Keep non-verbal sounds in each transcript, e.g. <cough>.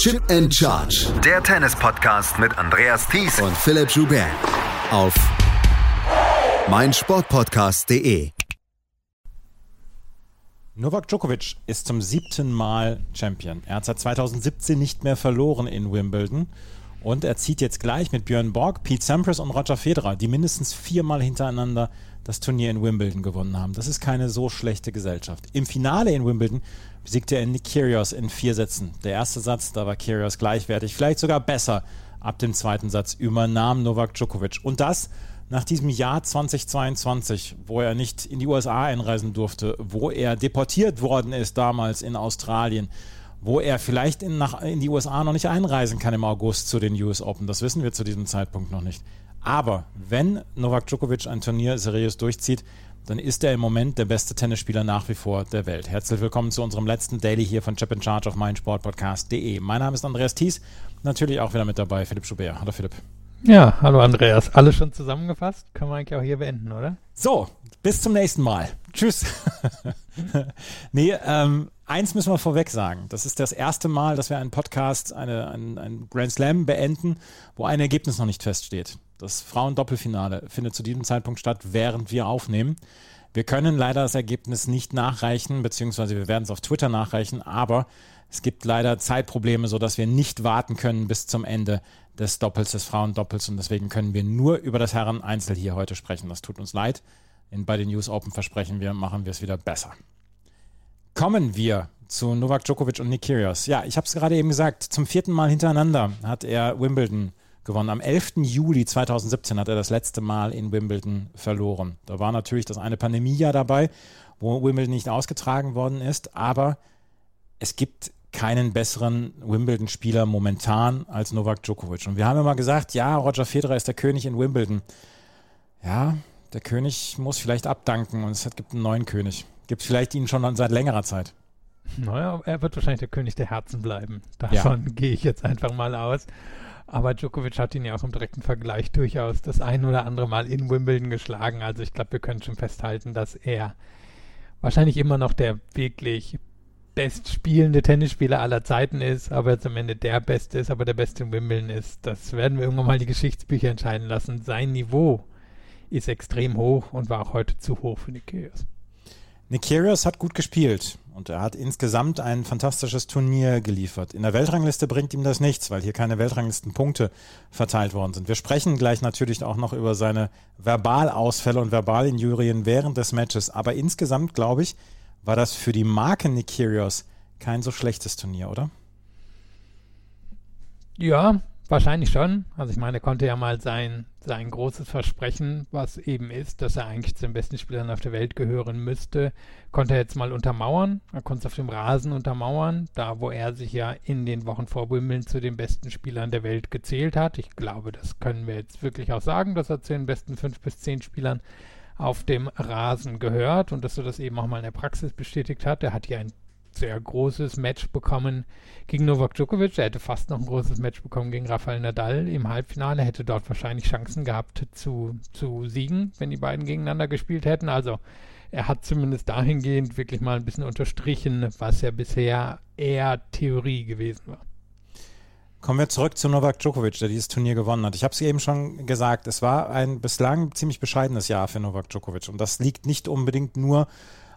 Chip and Charge. Der Tennis-Podcast mit Andreas Thies und Philipp Joubert. Auf meinsportpodcast.de. Novak Djokovic ist zum siebten Mal Champion. Er hat seit 2017 nicht mehr verloren in Wimbledon. Und er zieht jetzt gleich mit Björn Borg, Pete Sampras und Roger Federer, die mindestens viermal hintereinander das Turnier in Wimbledon gewonnen haben. Das ist keine so schlechte Gesellschaft. Im Finale in Wimbledon besiegte er Nick Kyrgios in vier Sätzen. Der erste Satz, da war Kyrgios gleichwertig, vielleicht sogar besser. Ab dem zweiten Satz übernahm Novak Djokovic. Und das nach diesem Jahr 2022, wo er nicht in die USA einreisen durfte, wo er deportiert worden ist damals in Australien, wo er vielleicht in, nach, in die USA noch nicht einreisen kann im August zu den US Open. Das wissen wir zu diesem Zeitpunkt noch nicht. Aber wenn Novak Djokovic ein Turnier seriös durchzieht, dann ist er im Moment der beste Tennisspieler nach wie vor der Welt. Herzlich willkommen zu unserem letzten Daily hier von Chip in Charge auf meinsportpodcast.de. Mein Name ist Andreas Thies, natürlich auch wieder mit dabei Philipp Schubert. Hallo Philipp. Ja, hallo Andreas. Alles schon zusammengefasst? Können wir eigentlich auch hier beenden, oder? So, bis zum nächsten Mal. Tschüss. <laughs> nee, ähm, eins müssen wir vorweg sagen. Das ist das erste Mal, dass wir einen Podcast, eine, ein, ein Grand Slam beenden, wo ein Ergebnis noch nicht feststeht. Das Frauendoppelfinale findet zu diesem Zeitpunkt statt, während wir aufnehmen. Wir können leider das Ergebnis nicht nachreichen, beziehungsweise wir werden es auf Twitter nachreichen, aber es gibt leider Zeitprobleme, sodass wir nicht warten können bis zum Ende des Doppels, des Frauendoppels und deswegen können wir nur über das Herren-Einzel hier heute sprechen. Das tut uns leid. In, bei den News Open versprechen wir, machen wir es wieder besser. Kommen wir zu Novak Djokovic und Nick Kyrgios. Ja, ich habe es gerade eben gesagt, zum vierten Mal hintereinander hat er Wimbledon gewonnen. Am 11. Juli 2017 hat er das letzte Mal in Wimbledon verloren. Da war natürlich das eine Pandemiejahr dabei, wo Wimbledon nicht ausgetragen worden ist, aber es gibt keinen besseren Wimbledon-Spieler momentan als Novak Djokovic. Und wir haben immer gesagt, ja, Roger Federer ist der König in Wimbledon. Ja, der König muss vielleicht abdanken und es gibt einen neuen König. Gibt vielleicht ihn schon seit längerer Zeit. Naja, er wird wahrscheinlich der König der Herzen bleiben. Davon ja. gehe ich jetzt einfach mal aus. Aber Djokovic hat ihn ja auch im direkten Vergleich durchaus das ein oder andere Mal in Wimbledon geschlagen. Also ich glaube, wir können schon festhalten, dass er wahrscheinlich immer noch der wirklich bestspielende Tennisspieler aller Zeiten ist, aber jetzt am Ende der Beste ist, aber der Beste in Wimbledon ist. Das werden wir irgendwann mal die Geschichtsbücher entscheiden lassen. Sein Niveau ist extrem hoch und war auch heute zu hoch für. Nick Kyrgios hat gut gespielt und er hat insgesamt ein fantastisches Turnier geliefert. In der Weltrangliste bringt ihm das nichts, weil hier keine Weltranglistenpunkte verteilt worden sind. Wir sprechen gleich natürlich auch noch über seine Verbalausfälle und Verbalinjurien während des Matches, aber insgesamt glaube ich, war das für die Marke Nick Kyrgios kein so schlechtes Turnier, oder? Ja, Wahrscheinlich schon. Also ich meine, er konnte ja mal sein, sein großes Versprechen, was eben ist, dass er eigentlich zu den besten Spielern auf der Welt gehören müsste, konnte er jetzt mal untermauern. Er konnte es auf dem Rasen untermauern, da wo er sich ja in den Wochen vor Wimbledon zu den besten Spielern der Welt gezählt hat. Ich glaube, das können wir jetzt wirklich auch sagen, dass er zu den besten fünf bis zehn Spielern auf dem Rasen gehört und dass er das eben auch mal in der Praxis bestätigt hat. Er hat ja ein sehr großes Match bekommen gegen Novak Djokovic. Er hätte fast noch ein großes Match bekommen gegen Rafael Nadal im Halbfinale, hätte dort wahrscheinlich Chancen gehabt zu, zu siegen, wenn die beiden gegeneinander gespielt hätten. Also er hat zumindest dahingehend wirklich mal ein bisschen unterstrichen, was ja bisher eher Theorie gewesen war. Kommen wir zurück zu Novak Djokovic, der dieses Turnier gewonnen hat. Ich habe es eben schon gesagt, es war ein bislang ziemlich bescheidenes Jahr für Novak Djokovic. Und das liegt nicht unbedingt nur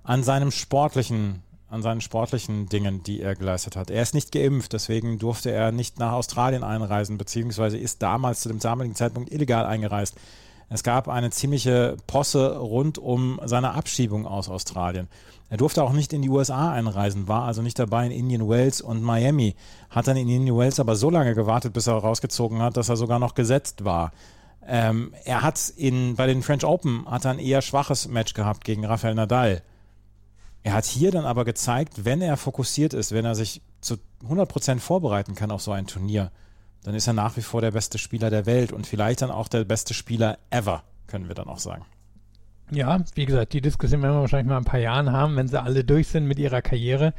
an seinem sportlichen an seinen sportlichen Dingen, die er geleistet hat. Er ist nicht geimpft, deswegen durfte er nicht nach Australien einreisen, beziehungsweise ist damals zu dem damaligen Zeitpunkt illegal eingereist. Es gab eine ziemliche Posse rund um seine Abschiebung aus Australien. Er durfte auch nicht in die USA einreisen, war also nicht dabei in Indian Wells und Miami, hat dann in Indian Wells aber so lange gewartet, bis er rausgezogen hat, dass er sogar noch gesetzt war. Ähm, er hat in, bei den French Open hat er ein eher schwaches Match gehabt gegen Rafael Nadal. Er hat hier dann aber gezeigt, wenn er fokussiert ist, wenn er sich zu 100% vorbereiten kann auf so ein Turnier, dann ist er nach wie vor der beste Spieler der Welt und vielleicht dann auch der beste Spieler ever, können wir dann auch sagen. Ja, wie gesagt, die Diskussion werden wir wahrscheinlich mal ein paar Jahren haben, wenn sie alle durch sind mit ihrer Karriere.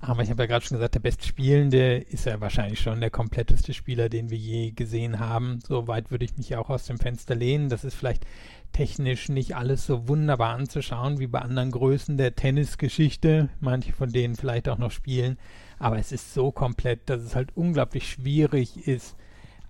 Aber ich habe ja gerade schon gesagt, der Bestspielende ist ja wahrscheinlich schon der kompletteste Spieler, den wir je gesehen haben. So weit würde ich mich auch aus dem Fenster lehnen. Das ist vielleicht technisch nicht alles so wunderbar anzuschauen wie bei anderen Größen der Tennisgeschichte. Manche von denen vielleicht auch noch spielen. Aber es ist so komplett, dass es halt unglaublich schwierig ist,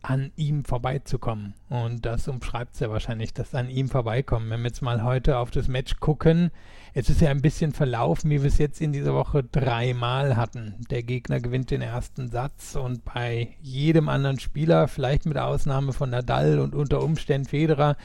an ihm vorbeizukommen. Und das umschreibt es ja wahrscheinlich, dass an ihm vorbeikommen. Wenn wir jetzt mal heute auf das Match gucken, es ist ja ein bisschen verlaufen, wie wir es jetzt in dieser Woche dreimal hatten. Der Gegner gewinnt den ersten Satz und bei jedem anderen Spieler, vielleicht mit Ausnahme von Nadal und unter Umständen Federer,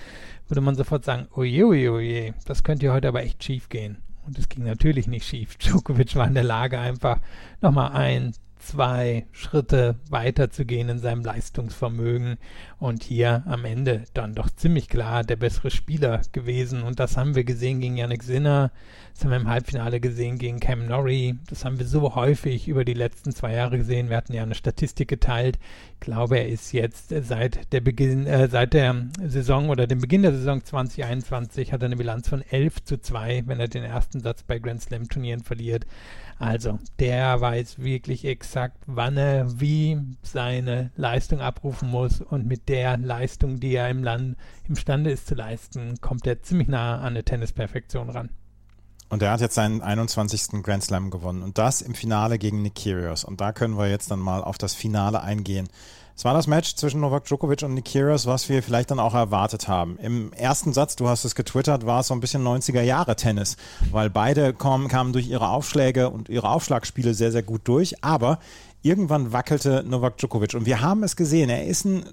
würde man sofort sagen, oje, oje, oje, das könnte heute aber echt schief gehen. Und es ging natürlich nicht schief. Djokovic war in der Lage, einfach nochmal ein, zwei Schritte weiterzugehen in seinem Leistungsvermögen. Und hier am Ende dann doch ziemlich klar der bessere Spieler gewesen. Und das haben wir gesehen gegen Yannick Sinner, das haben wir im Halbfinale gesehen gegen Cam Norrie, das haben wir so häufig über die letzten zwei Jahre gesehen, wir hatten ja eine Statistik geteilt, ich glaube er ist jetzt seit der Beginn, äh, seit der Saison oder dem Beginn der Saison 2021 hat er eine Bilanz von 11 zu 2, wenn er den ersten Satz bei Grand Slam Turnieren verliert, also, der weiß wirklich exakt, wann er wie seine Leistung abrufen muss und mit der Leistung, die er im Land imstande ist zu leisten, kommt er ziemlich nah an eine Tennisperfektion ran. Und er hat jetzt seinen 21. Grand Slam gewonnen und das im Finale gegen Nick Kyrgios. Und da können wir jetzt dann mal auf das Finale eingehen. Es war das Match zwischen Novak Djokovic und Kyrgios, was wir vielleicht dann auch erwartet haben. Im ersten Satz, du hast es getwittert, war es so ein bisschen 90er Jahre Tennis, weil beide kamen, kamen durch ihre Aufschläge und ihre Aufschlagspiele sehr, sehr gut durch, aber irgendwann wackelte Novak Djokovic und wir haben es gesehen, er ist ein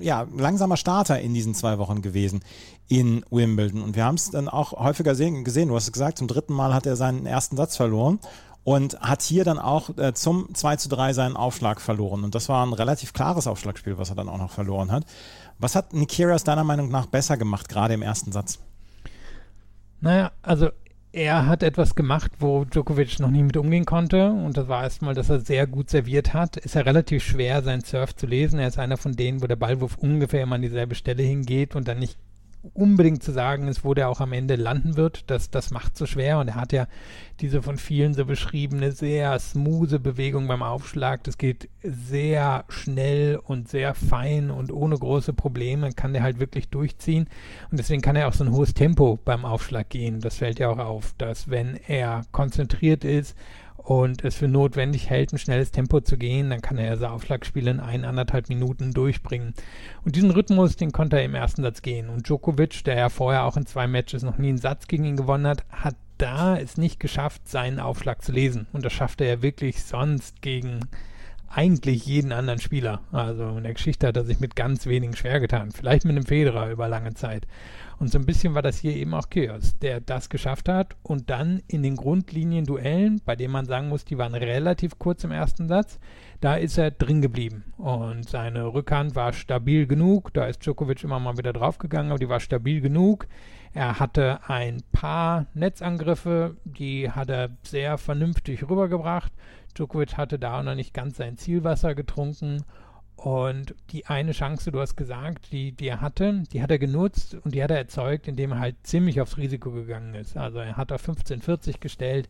ja, langsamer Starter in diesen zwei Wochen gewesen in Wimbledon. Und wir haben es dann auch häufiger gesehen, du hast es gesagt, zum dritten Mal hat er seinen ersten Satz verloren und hat hier dann auch äh, zum 2 zu 3 seinen Aufschlag verloren. Und das war ein relativ klares Aufschlagspiel, was er dann auch noch verloren hat. Was hat Nikiras deiner Meinung nach besser gemacht, gerade im ersten Satz? Naja, also er hat etwas gemacht, wo Djokovic noch nie mit umgehen konnte. Und das war erstmal, dass er sehr gut serviert hat. Ist ja relativ schwer, seinen Surf zu lesen. Er ist einer von denen, wo der Ballwurf ungefähr immer an dieselbe Stelle hingeht und dann nicht unbedingt zu sagen ist, wo der auch am Ende landen wird. Das, das macht so schwer und er hat ja diese von vielen so beschriebene sehr smooth Bewegung beim Aufschlag. Das geht sehr schnell und sehr fein und ohne große Probleme kann der halt wirklich durchziehen und deswegen kann er auch so ein hohes Tempo beim Aufschlag gehen. Das fällt ja auch auf, dass wenn er konzentriert ist und es für notwendig hält, ein schnelles Tempo zu gehen, dann kann er ja so Aufschlagspiele in ein, anderthalb Minuten durchbringen. Und diesen Rhythmus, den konnte er im ersten Satz gehen. Und Djokovic, der ja vorher auch in zwei Matches noch nie einen Satz gegen ihn gewonnen hat, hat da es nicht geschafft, seinen Aufschlag zu lesen. Und das schafft er wirklich sonst gegen eigentlich jeden anderen Spieler. Also in der Geschichte hat er sich mit ganz wenigen schwer getan. Vielleicht mit einem Federer über lange Zeit. Und so ein bisschen war das hier eben auch Chaos, der das geschafft hat und dann in den Grundlinien-Duellen, bei denen man sagen muss, die waren relativ kurz im ersten Satz, da ist er drin geblieben. Und seine Rückhand war stabil genug, da ist Djokovic immer mal wieder draufgegangen, aber die war stabil genug. Er hatte ein paar Netzangriffe, die hat er sehr vernünftig rübergebracht. Djokovic hatte da noch nicht ganz sein Zielwasser getrunken und die eine Chance, du hast gesagt, die, die er hatte, die hat er genutzt und die hat er erzeugt, indem er halt ziemlich aufs Risiko gegangen ist. Also er hat auf 1540 gestellt,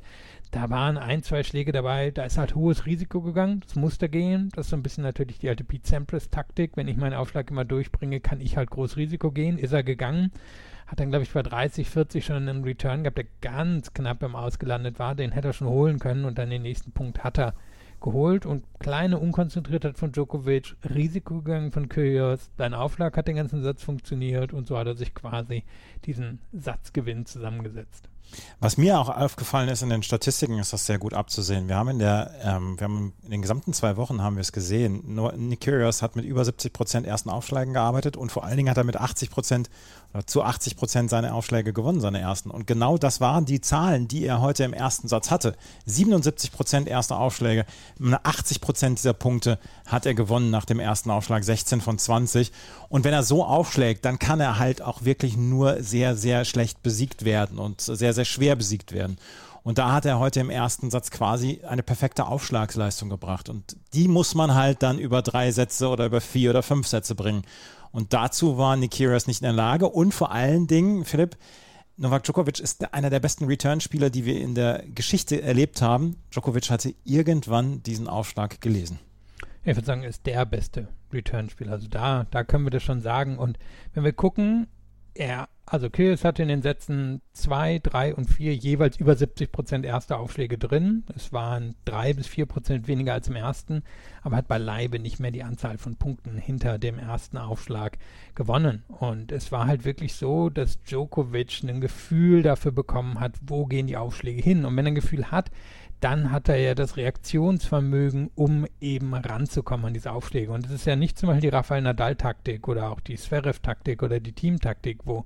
da waren ein, zwei Schläge dabei, da ist halt hohes Risiko gegangen, das musste gehen. Das ist so ein bisschen natürlich die alte Pete Sampras-Taktik. Wenn ich meinen Aufschlag immer durchbringe, kann ich halt groß Risiko gehen. Ist er gegangen, hat dann, glaube ich, bei 30, 40 schon einen Return gehabt, der ganz knapp im Ausgelandet war. Den hätte er schon holen können und dann den nächsten Punkt hat er geholt und kleine Unkonzentriertheit von Djokovic, Risiko gegangen von Kyrgios, dein Aufschlag hat den ganzen Satz funktioniert und so hat er sich quasi diesen Satzgewinn zusammengesetzt. Was mir auch aufgefallen ist in den Statistiken, ist das sehr gut abzusehen. Wir haben in der, ähm, wir haben in den gesamten zwei Wochen haben wir es gesehen. Nur Nick Kyrgios hat mit über 70 Prozent ersten Aufschlägen gearbeitet und vor allen Dingen hat er mit 80 Prozent oder zu 80 Prozent seine Aufschläge gewonnen, seine ersten. Und genau das waren die Zahlen, die er heute im ersten Satz hatte. 77 Prozent erste Aufschläge, 80 Prozent dieser Punkte hat er gewonnen nach dem ersten Aufschlag, 16 von 20. Und wenn er so aufschlägt, dann kann er halt auch wirklich nur sehr, sehr schlecht besiegt werden und sehr, sehr schwer besiegt werden. Und da hat er heute im ersten Satz quasi eine perfekte Aufschlagsleistung gebracht. Und die muss man halt dann über drei Sätze oder über vier oder fünf Sätze bringen. Und dazu war Nikiras nicht in der Lage. Und vor allen Dingen, Philipp, Novak Djokovic ist einer der besten Return-Spieler, die wir in der Geschichte erlebt haben. Djokovic hatte irgendwann diesen Aufschlag gelesen. Ich würde sagen, ist der beste Return-Spieler. Also da, da können wir das schon sagen. Und wenn wir gucken, er, also Kyrgios hatte in den Sätzen 2, 3 und 4 jeweils über 70 Prozent erste Aufschläge drin. Es waren 3 bis 4 Prozent weniger als im ersten, aber hat beileibe nicht mehr die Anzahl von Punkten hinter dem ersten Aufschlag gewonnen. Und es war halt wirklich so, dass Djokovic ein Gefühl dafür bekommen hat, wo gehen die Aufschläge hin. Und wenn er ein Gefühl hat, dann hat er ja das Reaktionsvermögen, um eben ranzukommen an diese Aufschläge. Und es ist ja nicht zum Beispiel die Rafael Nadal-Taktik oder auch die Zverev-Taktik oder die Team-Taktik, wo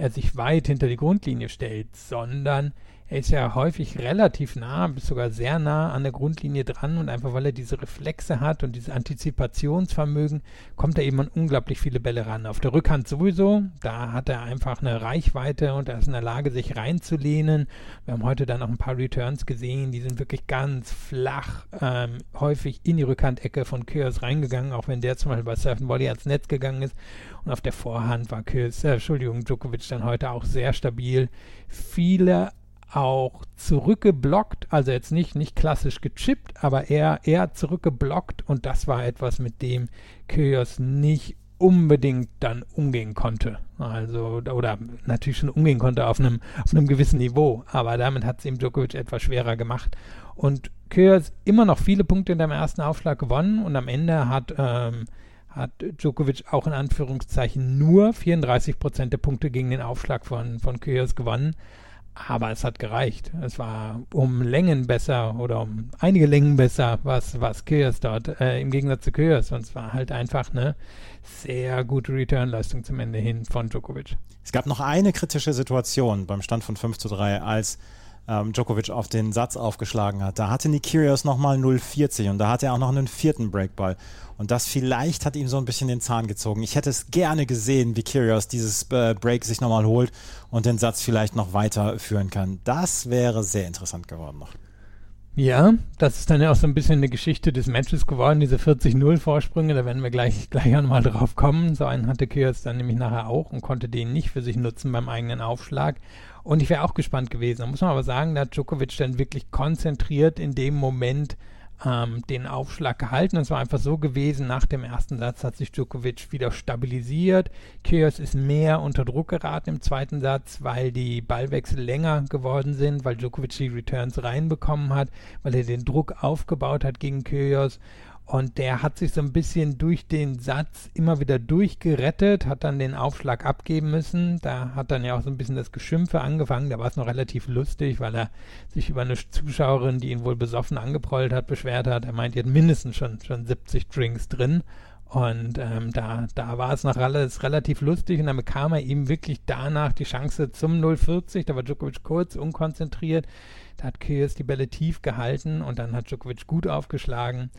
er sich weit hinter die Grundlinie stellt, sondern er ist ja häufig relativ nah, bis sogar sehr nah an der Grundlinie dran und einfach weil er diese Reflexe hat und dieses Antizipationsvermögen, kommt er eben an unglaublich viele Bälle ran. Auf der Rückhand sowieso, da hat er einfach eine Reichweite und er ist in der Lage, sich reinzulehnen. Wir haben heute dann auch ein paar Returns gesehen, die sind wirklich ganz flach, ähm, häufig in die Rückhandecke von Kyrgios reingegangen, auch wenn der zum Beispiel bei Surfen Volley ans Netz gegangen ist. Und auf der Vorhand war Kyrgios, äh, Entschuldigung, Djokovic dann heute auch sehr stabil. Viele auch zurückgeblockt, also jetzt nicht, nicht klassisch gechippt, aber eher, eher zurückgeblockt und das war etwas, mit dem Kyrgios nicht unbedingt dann umgehen konnte. Also, oder natürlich schon umgehen konnte auf einem, auf einem gewissen Niveau, aber damit hat es ihm Djokovic etwas schwerer gemacht. Und Kyrgios immer noch viele Punkte in dem ersten Aufschlag gewonnen und am Ende hat, ähm, hat Djokovic auch in Anführungszeichen nur 34 Prozent der Punkte gegen den Aufschlag von, von Kyrgios gewonnen. Aber es hat gereicht. Es war um Längen besser oder um einige Längen besser, was, was Kyrgios dort, äh, im Gegensatz zu Kyrgios. Und es war halt einfach eine sehr gute Return-Leistung zum Ende hin von Djokovic. Es gab noch eine kritische Situation beim Stand von 5 zu 3, als ähm, Djokovic auf den Satz aufgeschlagen hat. Da hatte Nikirios nochmal 0,40 und da hatte er auch noch einen vierten Breakball. Und das vielleicht hat ihm so ein bisschen den Zahn gezogen. Ich hätte es gerne gesehen, wie Kyrgios dieses äh, Break sich nochmal holt und den Satz vielleicht noch weiterführen kann. Das wäre sehr interessant geworden noch. Ja, das ist dann ja auch so ein bisschen eine Geschichte des Matches geworden, diese 40-0-Vorsprünge, da werden wir gleich, gleich einmal drauf kommen. So einen hatte Kyrgios dann nämlich nachher auch und konnte den nicht für sich nutzen beim eigenen Aufschlag. Und ich wäre auch gespannt gewesen. Da muss man aber sagen, da hat Djokovic dann wirklich konzentriert in dem Moment ähm, den Aufschlag gehalten. Es war einfach so gewesen, nach dem ersten Satz hat sich Djokovic wieder stabilisiert. Kyrgios ist mehr unter Druck geraten im zweiten Satz, weil die Ballwechsel länger geworden sind, weil Djokovic die Returns reinbekommen hat, weil er den Druck aufgebaut hat gegen Kyrgios und der hat sich so ein bisschen durch den Satz immer wieder durchgerettet, hat dann den Aufschlag abgeben müssen. Da hat dann ja auch so ein bisschen das Geschimpfe angefangen. Da war es noch relativ lustig, weil er sich über eine Zuschauerin, die ihn wohl besoffen angeprollt hat, beschwert hat. Er meint, er hat mindestens schon, schon 70 Drinks drin. Und ähm, da, da war es noch alles relativ lustig und dann bekam er ihm wirklich danach die Chance zum 040. Da war Djokovic kurz unkonzentriert. Da hat Kyrgios die Bälle tief gehalten und dann hat Djokovic gut aufgeschlagen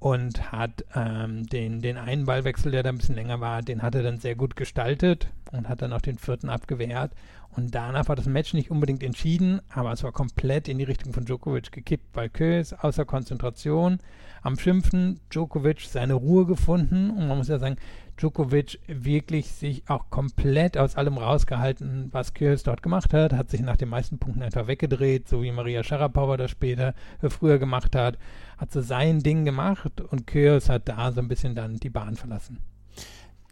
und hat ähm, den, den einen Ballwechsel, der da ein bisschen länger war, den hat er dann sehr gut gestaltet und hat dann auch den vierten abgewehrt. Und danach war das Match nicht unbedingt entschieden, aber es war komplett in die Richtung von Djokovic gekippt, weil Kös außer Konzentration am Schimpfen, Djokovic seine Ruhe gefunden und man muss ja sagen, Djokovic wirklich sich auch komplett aus allem rausgehalten, was Kyrgios dort gemacht hat, hat sich nach den meisten Punkten einfach weggedreht, so wie Maria Sharapova das später früher gemacht hat, hat so sein Ding gemacht und Kyrgios hat da so ein bisschen dann die Bahn verlassen.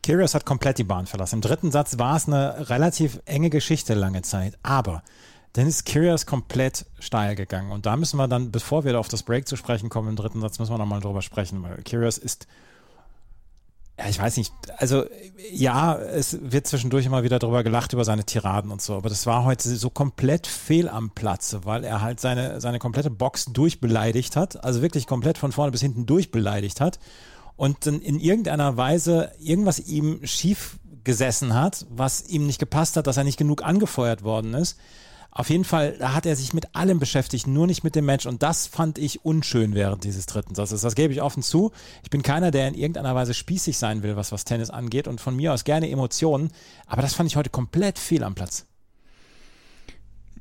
Kyrgios hat komplett die Bahn verlassen. Im dritten Satz war es eine relativ enge Geschichte lange Zeit, aber dann ist Kyrgios komplett steil gegangen und da müssen wir dann, bevor wir auf das Break zu sprechen kommen, im dritten Satz müssen wir nochmal drüber sprechen, weil Kyrgios ist ja, ich weiß nicht, also ja, es wird zwischendurch immer wieder drüber gelacht über seine Tiraden und so, aber das war heute so komplett fehl am Platze, weil er halt seine, seine komplette Box durchbeleidigt hat, also wirklich komplett von vorne bis hinten durchbeleidigt hat. Und dann in irgendeiner Weise irgendwas ihm schief gesessen hat, was ihm nicht gepasst hat, dass er nicht genug angefeuert worden ist. Auf jeden Fall, hat er sich mit allem beschäftigt, nur nicht mit dem Match. Und das fand ich unschön während dieses dritten Satzes. Das gebe ich offen zu. Ich bin keiner, der in irgendeiner Weise spießig sein will, was, was Tennis angeht. Und von mir aus gerne Emotionen. Aber das fand ich heute komplett fehl am Platz.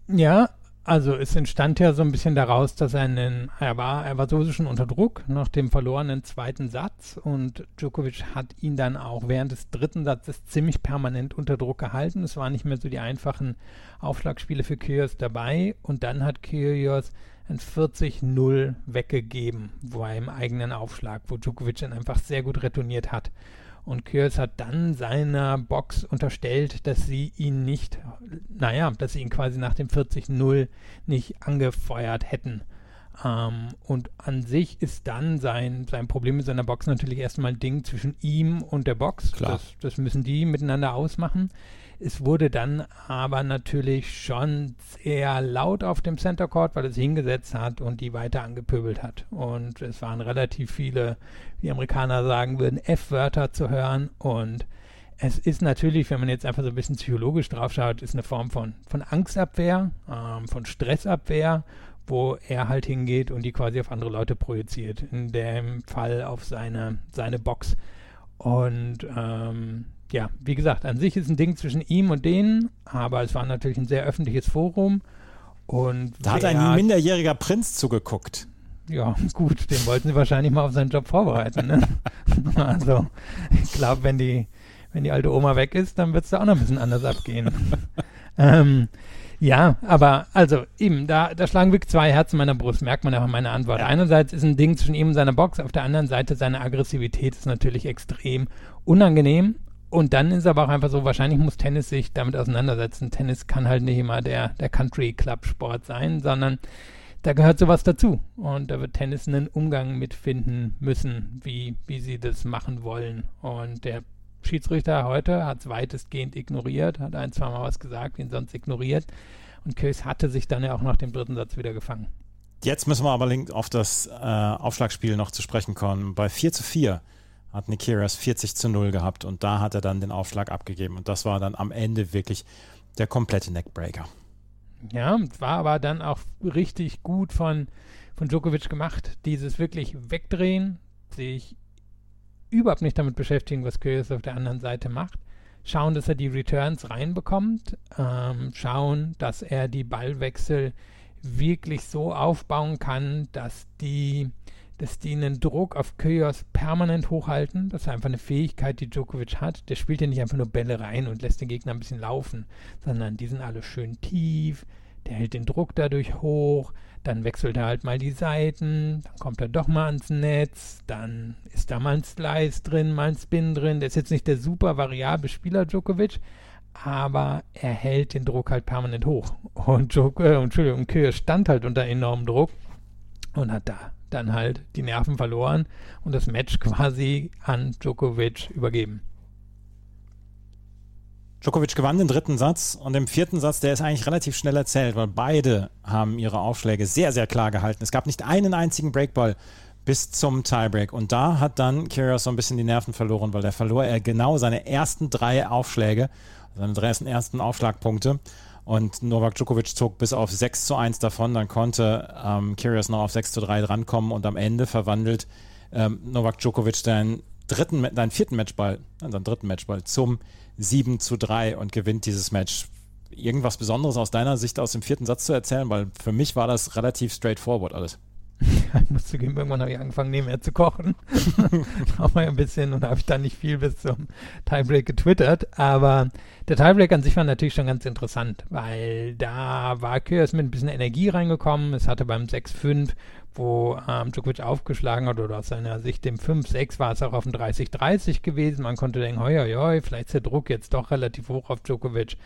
Ja, also es entstand ja so ein bisschen daraus, dass er einen, er war, er war sowieso schon unter Druck nach dem verlorenen zweiten Satz und Djokovic hat ihn dann auch während des dritten Satzes ziemlich permanent unter Druck gehalten. Es waren nicht mehr so die einfachen Aufschlagspiele für Kyrgios dabei und dann hat Kyrgios ein 40-0 weggegeben beim eigenen Aufschlag, wo Djokovic dann einfach sehr gut retourniert hat. Und Kyrgios hat dann seiner Box unterstellt, dass sie ihn nicht, naja, dass sie ihn quasi nach dem 40-0 nicht angefeuert hätten. Ähm, und an sich ist dann sein, sein Problem mit seiner Box natürlich erstmal ein Ding zwischen ihm und der Box. Klar. Das, das müssen die miteinander ausmachen. Es wurde dann aber natürlich schon sehr laut auf dem Center Court, weil es hingesetzt hat und die weiter angepöbelt hat. Und es waren relativ viele, wie Amerikaner sagen würden, F-Wörter zu hören. Und es ist natürlich, wenn man jetzt einfach so ein bisschen psychologisch drauf schaut, ist eine Form von, von Angstabwehr, ähm, von Stressabwehr, wo er halt hingeht und die quasi auf andere Leute projiziert. In dem Fall auf seine, seine Box. Und ähm, ja, wie gesagt, an sich ist ein Ding zwischen ihm und denen, aber es war natürlich ein sehr öffentliches Forum. Und Da hat ein minderjähriger Prinz zugeguckt. ja, <laughs> gut, den wollten sie wahrscheinlich mal auf seinen Job vorbereiten. Ne? <laughs> also, ich glaube, wenn die, wenn die alte Oma weg ist, dann wird es da auch noch ein bisschen anders abgehen. <laughs> ähm, ja, aber also eben, da, da schlagen wirklich zwei Herzen meiner Brust, merkt man auch an meiner Antwort. Einerseits ist ein Ding zwischen ihm und seiner Box, auf der anderen Seite seine Aggressivität ist natürlich extrem unangenehm. Und dann ist aber auch einfach so, wahrscheinlich muss Tennis sich damit auseinandersetzen. Tennis kann halt nicht immer der, der Country Club Sport sein, sondern da gehört sowas dazu. Und da wird Tennis einen Umgang mitfinden müssen, wie, wie sie das machen wollen. Und der Schiedsrichter heute hat es weitestgehend ignoriert, hat ein, zwei Mal was gesagt, ihn sonst ignoriert. Und Kös hatte sich dann ja auch nach dem dritten Satz wieder gefangen. Jetzt müssen wir aber auf das äh, Aufschlagspiel noch zu sprechen kommen. Bei 4 zu 4 hat Nikiras 40 zu 0 gehabt und da hat er dann den Aufschlag abgegeben. Und das war dann am Ende wirklich der komplette Neckbreaker. Ja, war aber dann auch richtig gut von, von Djokovic gemacht. Dieses wirklich wegdrehen, sich überhaupt nicht damit beschäftigen, was Kyrgios auf der anderen Seite macht. Schauen, dass er die Returns reinbekommt. Ähm, schauen, dass er die Ballwechsel wirklich so aufbauen kann, dass die, dass die einen Druck auf Kyrgios permanent hochhalten. Das ist einfach eine Fähigkeit, die Djokovic hat. Der spielt ja nicht einfach nur Bälle rein und lässt den Gegner ein bisschen laufen, sondern die sind alle schön tief. Der hält den Druck dadurch hoch, dann wechselt er halt mal die Seiten, dann kommt er doch mal ans Netz, dann ist da mal ein Slice drin, mal ein Spin drin. Der ist jetzt nicht der super variable Spieler Djokovic, aber er hält den Druck halt permanent hoch. Und Djok äh, Entschuldigung, Kyrgios stand halt unter enormem Druck und hat da dann halt die Nerven verloren und das Match quasi an Djokovic übergeben. Djokovic gewann den dritten Satz und im vierten Satz, der ist eigentlich relativ schnell erzählt, weil beide haben ihre Aufschläge sehr, sehr klar gehalten. Es gab nicht einen einzigen Breakball bis zum Tiebreak. Und da hat dann Kyrgios so ein bisschen die Nerven verloren, weil er verlor er genau seine ersten drei Aufschläge, seine drei ersten, ersten Aufschlagpunkte. Und Novak Djokovic zog bis auf 6 zu 1 davon, dann konnte ähm, Kyrgios noch auf 6 zu 3 drankommen und am Ende verwandelt ähm, Novak Djokovic seinen dritten, seinen vierten Matchball, seinen dritten Matchball zum 7 zu 3 und gewinnt dieses Match. Irgendwas Besonderes aus deiner Sicht aus dem vierten Satz zu erzählen, weil für mich war das relativ straightforward alles. <laughs> Ich muss zugeben, irgendwann habe ich angefangen, nebenher zu kochen. <laughs> Auch mal ein bisschen und habe ich dann nicht viel bis zum Tiebreak getwittert. Aber der Tiebreak an sich war natürlich schon ganz interessant, weil da war Kyrgios mit ein bisschen Energie reingekommen. Es hatte beim 6-5, wo ähm, Djokovic aufgeschlagen hat, oder aus seiner Sicht dem 5-6 war es auch auf dem 30-30 gewesen. Man konnte denken, hoi, hoi, hoi, vielleicht ist der Druck jetzt doch relativ hoch auf Djokovic.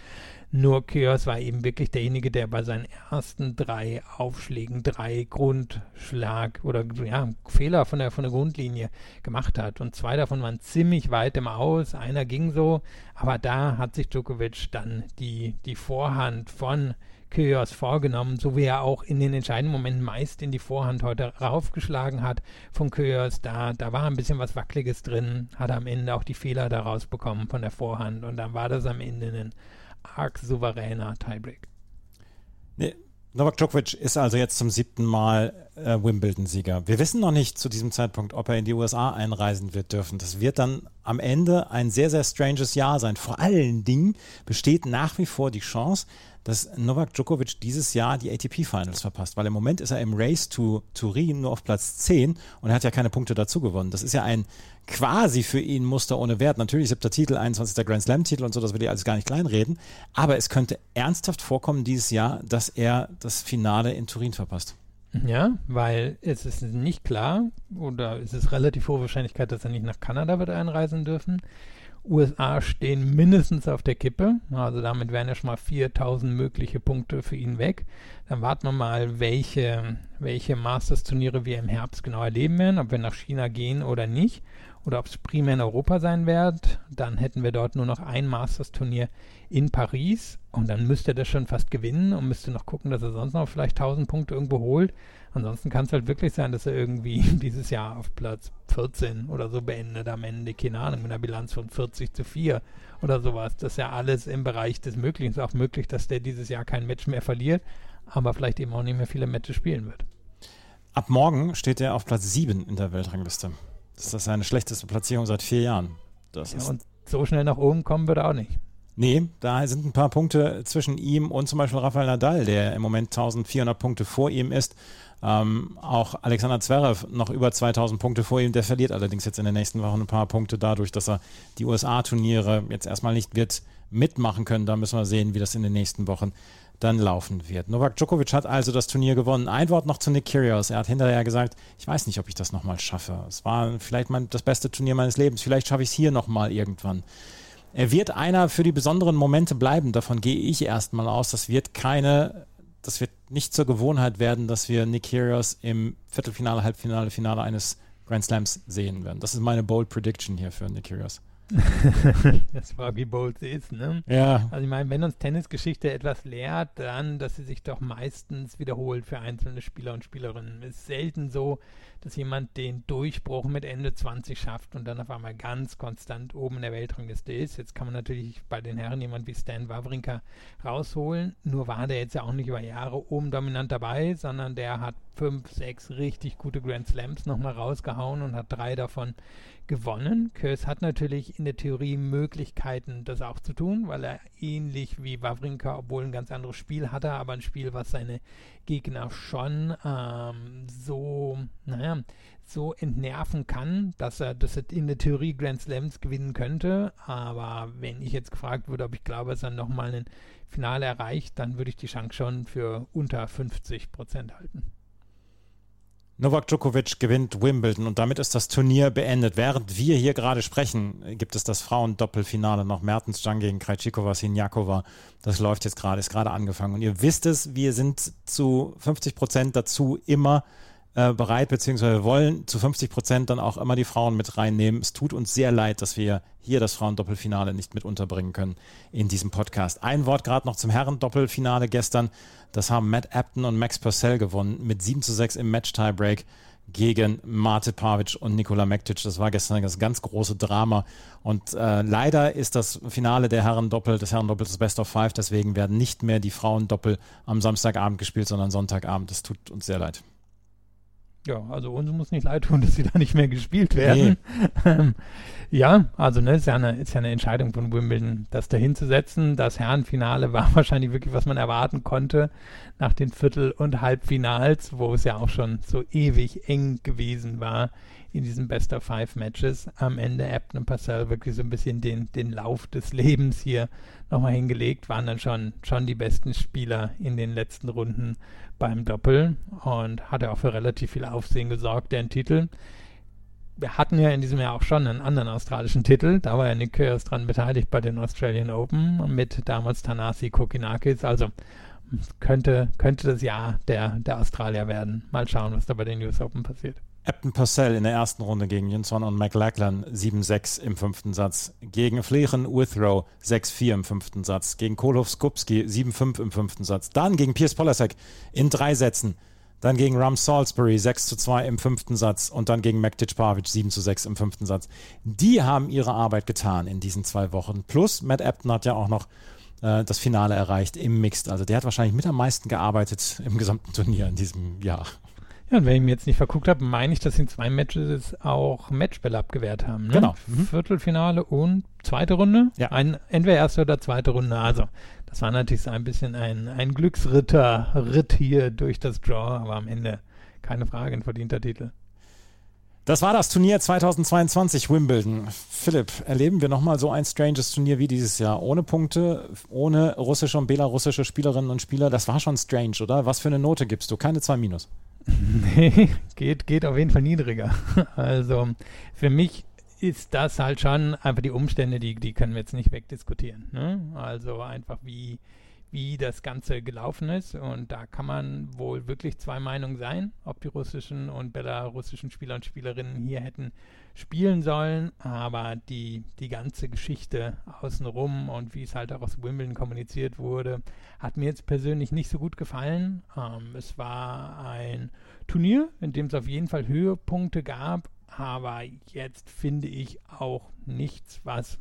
Nur Kyrgios war eben wirklich derjenige, der bei seinen ersten drei Aufschlägen drei Grundschlag oder ja, Fehler von der, von der Grundlinie gemacht hat. Und zwei davon waren ziemlich weit im Aus. Einer ging so, aber da hat sich Djokovic dann die, die Vorhand von Kyrgios vorgenommen, so wie er auch in den entscheidenden Momenten meist in die Vorhand heute raufgeschlagen hat von Kyrgios. Da, da war ein bisschen was Wackeliges drin, hat am Ende auch die Fehler daraus bekommen von der Vorhand und dann war das am Ende ein arg souveräner Tiebreak. Nee, Novak Djokovic ist also jetzt zum siebten Mal äh, Wimbledon-Sieger. Wir wissen noch nicht zu diesem Zeitpunkt, ob er in die USA einreisen wird dürfen. Das wird dann am Ende ein sehr, sehr stranges Jahr sein. Vor allen Dingen besteht nach wie vor die Chance, dass Novak Djokovic dieses Jahr die ATP-Finals verpasst, weil im Moment ist er im Race to Turin nur auf Platz 10 und er hat ja keine Punkte dazu gewonnen. Das ist ja ein quasi für ihn Muster ohne Wert. Natürlich siebter Titel, 21. Grand Slam-Titel und so, das will ich alles gar nicht kleinreden. Aber es könnte ernsthaft vorkommen dieses Jahr, dass er das Finale in Turin verpasst. Ja, weil es ist nicht klar oder es ist relativ hohe Wahrscheinlichkeit, dass er nicht nach Kanada wird einreisen dürfen. USA stehen mindestens auf der Kippe, also damit wären ja schon mal 4000 mögliche Punkte für ihn weg. Dann warten wir mal, welche, welche Masters-Turniere wir im Herbst genau erleben werden, ob wir nach China gehen oder nicht oder ob es primär in Europa sein wird, dann hätten wir dort nur noch ein Masters-Turnier in Paris und dann müsste er das schon fast gewinnen und müsste noch gucken, dass er sonst noch vielleicht 1000 Punkte irgendwo holt. Ansonsten kann es halt wirklich sein, dass er irgendwie <laughs> dieses Jahr auf Platz 14 oder so beendet am Ende, keine Ahnung, mit einer Bilanz von 40 zu 4 oder sowas. Das ist ja alles im Bereich des Möglichen. Es ist auch möglich, dass der dieses Jahr kein Match mehr verliert, aber vielleicht eben auch nicht mehr viele Matches spielen wird. Ab morgen steht er auf Platz 7 in der Weltrangliste. Das ist seine schlechteste Platzierung seit vier Jahren. Das ja, und so schnell nach oben kommen wird er auch nicht. Nee, da sind ein paar Punkte zwischen ihm und zum Beispiel Rafael Nadal, der im Moment 1400 Punkte vor ihm ist. Ähm, auch Alexander Zverev noch über 2000 Punkte vor ihm. Der verliert allerdings jetzt in den nächsten Wochen ein paar Punkte dadurch, dass er die USA-Turniere jetzt erstmal nicht wird mitmachen können. Da müssen wir sehen, wie das in den nächsten Wochen dann laufen wird. Novak Djokovic hat also das Turnier gewonnen. Ein Wort noch zu Nick Kyrgios. Er hat hinterher gesagt, ich weiß nicht, ob ich das nochmal schaffe. Es war vielleicht mein, das beste Turnier meines Lebens. Vielleicht schaffe ich es hier nochmal irgendwann. Er wird einer für die besonderen Momente bleiben. Davon gehe ich erstmal aus. Das wird keine, das wird nicht zur Gewohnheit werden, dass wir Nick Kyrgios im Viertelfinale, Halbfinale, Finale eines Grand Slams sehen werden. Das ist meine bold Prediction hier für Nick Kyrgios. Das war wie bold sie ist, ne? Ja. Also ich meine, wenn uns Tennisgeschichte etwas lehrt, dann, dass sie sich doch meistens wiederholt für einzelne Spieler und Spielerinnen. Es ist selten so, dass jemand den Durchbruch mit Ende 20 schafft und dann auf einmal ganz konstant oben in der Weltrangliste ist. Jetzt kann man natürlich bei den Herren jemand wie Stan Wawrinka rausholen. Nur war der jetzt ja auch nicht über Jahre oben dominant dabei, sondern der hat fünf, sechs richtig gute Grand Slams nochmal rausgehauen und hat drei davon gewonnen. Kös hat natürlich in der Theorie Möglichkeiten, das auch zu tun, weil er ähnlich wie Wawrinka, obwohl ein ganz anderes Spiel hatte, aber ein Spiel, was seine Gegner schon ähm, so, naja, so entnerven kann, dass er, dass er in der Theorie Grand Slams gewinnen könnte. Aber wenn ich jetzt gefragt würde, ob ich glaube, dass er nochmal ein Finale erreicht, dann würde ich die Chance schon für unter 50 Prozent halten. Novak Djokovic gewinnt Wimbledon und damit ist das Turnier beendet. Während wir hier gerade sprechen, gibt es das Frauendoppelfinale noch Mertens Jan gegen Krajcikova Sinjakova. Das läuft jetzt gerade, ist gerade angefangen. Und ihr wisst es, wir sind zu 50 Prozent dazu immer äh, bereit, beziehungsweise wollen zu 50 Prozent dann auch immer die Frauen mit reinnehmen. Es tut uns sehr leid, dass wir hier das Frauendoppelfinale nicht mit unterbringen können in diesem Podcast. Ein Wort gerade noch zum Herrendoppelfinale gestern. Das haben Matt Apton und Max Purcell gewonnen mit 7 zu 6 im Match-Tiebreak gegen Mate Pavic und Nikola Mektic. Das war gestern das ganz große Drama. Und äh, leider ist das Finale der Herren-Doppel, des Herren-Doppels das Best of Five. Deswegen werden nicht mehr die Frauen-Doppel am Samstagabend gespielt, sondern Sonntagabend. Das tut uns sehr leid. Ja, also uns muss nicht leid tun, <laughs> dass sie da nicht mehr gespielt werden. Nee. ja, also ne, ist ja, eine, ist ja eine Entscheidung von Wimbledon, das dahin zu setzen. Das Herrenfinale <laughs> war wahrscheinlich wirklich, was man erwarten konnte nach den Viertel- und Halbfinals, wo es ja auch schon so ewig eng gewesen war in diesen Best of Five Matches. Am Ende Ebner und Parcell wirklich so ein bisschen den, den Lauf des <laughs> Lebens hier nochmal hingelegt, waren dann schon, schon die besten Spieler in den letzten Runden beim Doppel und hat auch für relativ viel Aufsehen gesorgt, den Titel. Wir hatten ja in diesem Jahr auch schon einen anderen australischen Titel. Da war ja Nick Kyrgios dran beteiligt bei den Australian Open mit damals Tanasi Kokinakis. Also könnte, könnte das Jahr der, der Australier werden. Mal schauen, was da bei den US Open passiert. Upton Purcell in der ersten Runde gegen Jonsson und McLachlan 7-6 im fünften Satz. Gegen Flechen Withrow 6-4 im fünften Satz. Gegen Kolov Skupski 7-5 im fünften Satz. Dann gegen Piers Polasek in drei Sätzen. Dann gegen Ram Salisbury 6 2 im fünften Satz und dann gegen Mektic Pavic 7 6 im fünften Satz. Die haben ihre Arbeit getan in diesen zwei Wochen. Plus Matt Apton hat ja auch noch äh, das Finale erreicht im Mixed. Also der hat wahrscheinlich mit am meisten gearbeitet im gesamten Turnier in diesem Jahr. Ja, und wenn ich mir jetzt nicht verguckt habe, meine ich, dass in zwei Matches auch Matchbälle abgewehrt haben. Ne? Genau. Mhm. Viertelfinale und zweite Runde. Ja. Ein, entweder erste oder zweite Runde. Also, das war natürlich so ein bisschen ein, ein Glücksritter-Ritt hier durch das Draw, aber am Ende keine Frage, ein verdienter Titel. Das war das Turnier 2022 Wimbledon. Philipp, erleben wir nochmal so ein stranges Turnier wie dieses Jahr? Ohne Punkte, ohne russische und belarussische Spielerinnen und Spieler. Das war schon strange, oder? Was für eine Note gibst du? Keine 2 Minus. <laughs> Nee, geht, geht auf jeden Fall niedriger. <laughs> Also für mich ist das halt schon einfach die Umstände, die, die können wir jetzt nicht wegdiskutieren. Ne? Also einfach wie, wie das Ganze gelaufen ist. Und da kann man wohl wirklich zwei Meinungen sein, ob die russischen und belarussischen Spieler und Spielerinnen hier hätten spielen sollen. Aber die, die ganze Geschichte außenrum und wie es halt auch aus Wimbledon kommuniziert wurde, hat mir jetzt persönlich nicht so gut gefallen. Ähm, es war ein Turnier, in dem es auf jeden Fall Höhepunkte gab. Aber jetzt finde ich auch nichts, was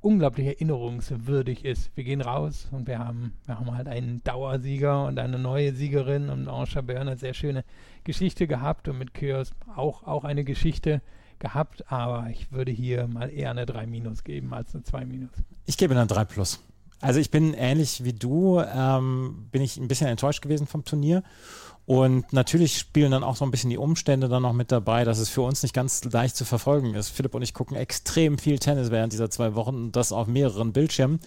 unglaublich erinnerungswürdig ist. Wir gehen raus und wir haben, wir haben halt einen Dauersieger und eine neue Siegerin und Ange Bern eine sehr schöne Geschichte gehabt und mit Kyrgios auch, auch eine Geschichte gehabt, aber ich würde hier mal eher eine 3 Minus geben als eine 2 Minus. Ich gebe eine 3 Plus. Also ich bin ähnlich wie du, ähm, bin ich ein bisschen enttäuscht gewesen vom Turnier. Und natürlich spielen dann auch so ein bisschen die Umstände dann noch mit dabei, dass es für uns nicht ganz leicht zu verfolgen ist. Philipp und ich gucken extrem viel Tennis während dieser zwei Wochen und das auf mehreren Bildschirmen.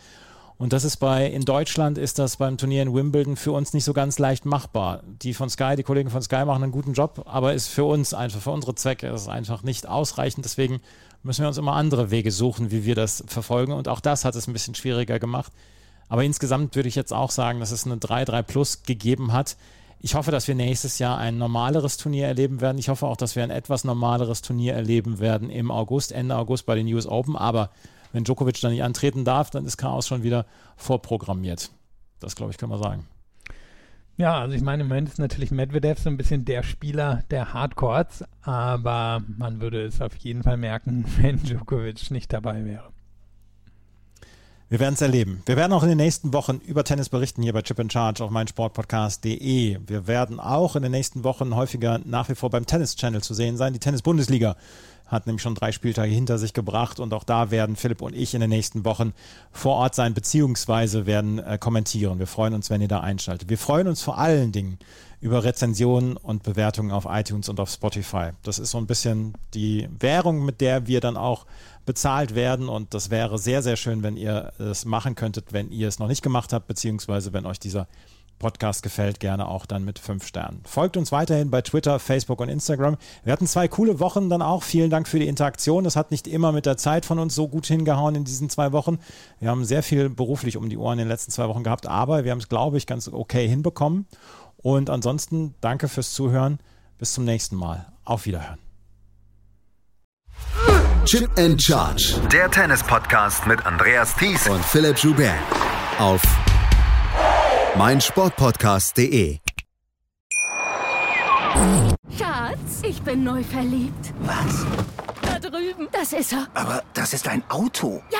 Und das ist bei, in Deutschland ist das beim Turnier in Wimbledon für uns nicht so ganz leicht machbar. Die von Sky, die Kollegen von Sky machen einen guten Job, aber ist für uns einfach, für unsere Zwecke ist einfach nicht ausreichend. Deswegen müssen wir uns immer andere Wege suchen, wie wir das verfolgen. Und auch das hat es ein bisschen schwieriger gemacht. Aber insgesamt würde ich jetzt auch sagen, dass es eine 3-3 Plus gegeben hat. Ich hoffe, dass wir nächstes Jahr ein normaleres Turnier erleben werden. Ich hoffe auch, dass wir ein etwas normaleres Turnier erleben werden im August, Ende August bei den US Open. Aber wenn Djokovic dann nicht antreten darf, dann ist Chaos schon wieder vorprogrammiert. Das, glaube ich, können wir sagen. Ja, also ich meine, im Moment ist natürlich Medvedev so ein bisschen der Spieler der Hardcourts, aber man würde es auf jeden Fall merken, <laughs> wenn Djokovic nicht dabei wäre. Wir werden es erleben. Wir werden auch in den nächsten Wochen über Tennis berichten hier bei Chip and Charge auf meinsportpodcast.de. Wir werden auch in den nächsten Wochen häufiger nach wie vor beim Tennis Channel zu sehen sein. Die Tennis Bundesliga hat nämlich schon drei Spieltage hinter sich gebracht und auch da werden Philipp und ich in den nächsten Wochen vor Ort sein beziehungsweise werden äh, kommentieren. Wir freuen uns, wenn ihr da einschaltet. Wir freuen uns vor allen Dingen über Rezensionen und Bewertungen auf iTunes und auf Spotify. Das ist so ein bisschen die Währung, mit der wir dann auch bezahlt werden. Und das wäre sehr, sehr schön, wenn ihr es machen könntet, wenn ihr es noch nicht gemacht habt, beziehungsweise wenn euch dieser Podcast gefällt, gerne auch dann mit fünf Sternen. Folgt uns weiterhin bei Twitter, Facebook und Instagram. Wir hatten zwei coole Wochen dann auch. Vielen Dank für die Interaktion. Das hat nicht immer mit der Zeit von uns so gut hingehauen in diesen zwei Wochen. Wir haben sehr viel beruflich um die Ohren in den letzten zwei Wochen gehabt, aber wir haben es, glaube ich, ganz okay hinbekommen. Und ansonsten danke fürs Zuhören. Bis zum nächsten Mal. Auf Wiederhören. Chip and Charge. Der Tennis-Podcast mit Andreas Thies und Philipp Joubert. Auf meinsportpodcast.de. Schatz, ich bin neu verliebt. Was? Da drüben. Das ist er. Aber das ist ein Auto. Ja,